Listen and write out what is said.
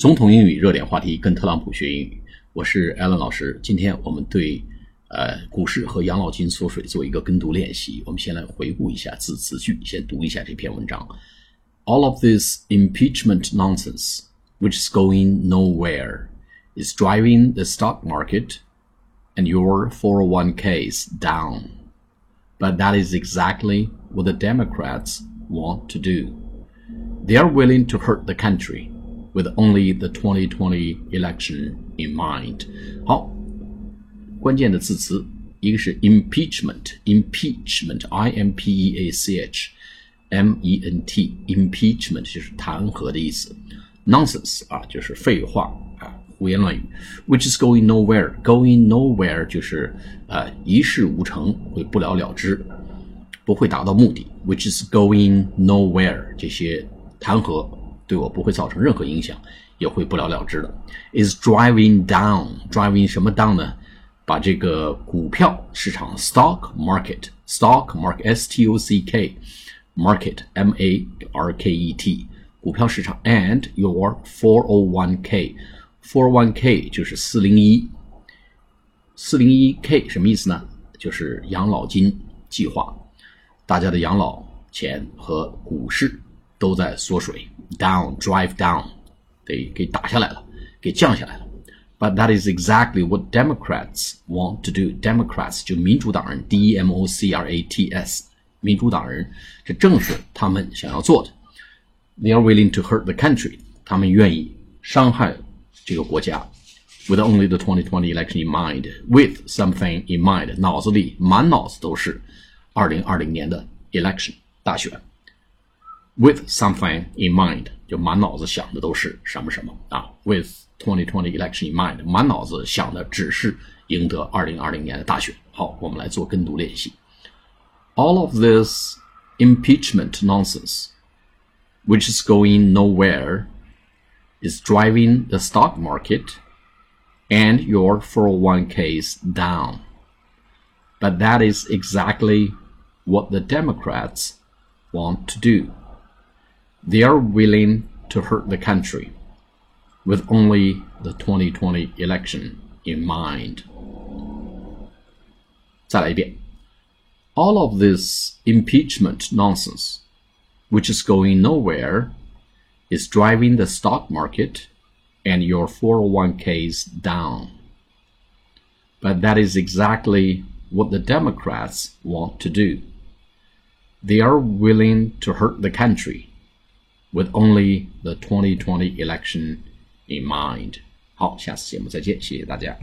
总统英语热点话题，跟特朗普学英语。我是 Alan 老师。今天我们对呃股市和养老金缩水做一个跟读练习。我们先来回顾一下字词句，先读一下这篇文章。All of this impeachment nonsense, which is going nowhere, is driving the stock market and your 401ks down. But that is exactly what the Democrats want to do. They are willing to hurt the country with only the 2020 election in mind。好，关键的字词一个是 impeachment，impeachment，i m p e a c h m e n t，impeachment 就是弹劾的意思。nonsense 啊，就是废话啊，胡言乱语。Which is going nowhere，going nowhere 就是呃一事无成，会不了了之，不会达到目的。Which is going nowhere 这些弹劾。 对我不会造成任何影响，也会不了了之的。Is driving down driving 什么 down 呢？把这个股票市场 stock market stock market s t o c k market m a r k e t 股票市场 and your four o one k four one k 就是四零一四零一 k 什么意思呢？就是养老金计划，大家的养老钱和股市都在缩水。down, drive down，给给打下来了，给降下来了。But that is exactly what Democrats want to do. Democrats 就民主党人，D E M O C R A T S，民主党人，这正是他们想要做的。They are willing to hurt the country，他们愿意伤害这个国家。With only the 2020 election in mind, with something in mind，脑子里满脑子都是2020年的 election 大选。 with something in mind，就满脑子想的都是什么什么啊？With 2020 election in mind，满脑子想的只是赢得2020年的大选。好，我们来做跟读练习。All of this impeachment nonsense, which is going nowhere, is driving the stock market and your 401ks down. But that is exactly what the Democrats want to do. They are willing to hurt the country with only the 2020 election in mind. 再来一遍. All of this impeachment nonsense, which is going nowhere, is driving the stock market and your 401ks down. But that is exactly what the Democrats want to do. They are willing to hurt the country with only the 2020 election in mind。好，下次节目再见，谢谢大家。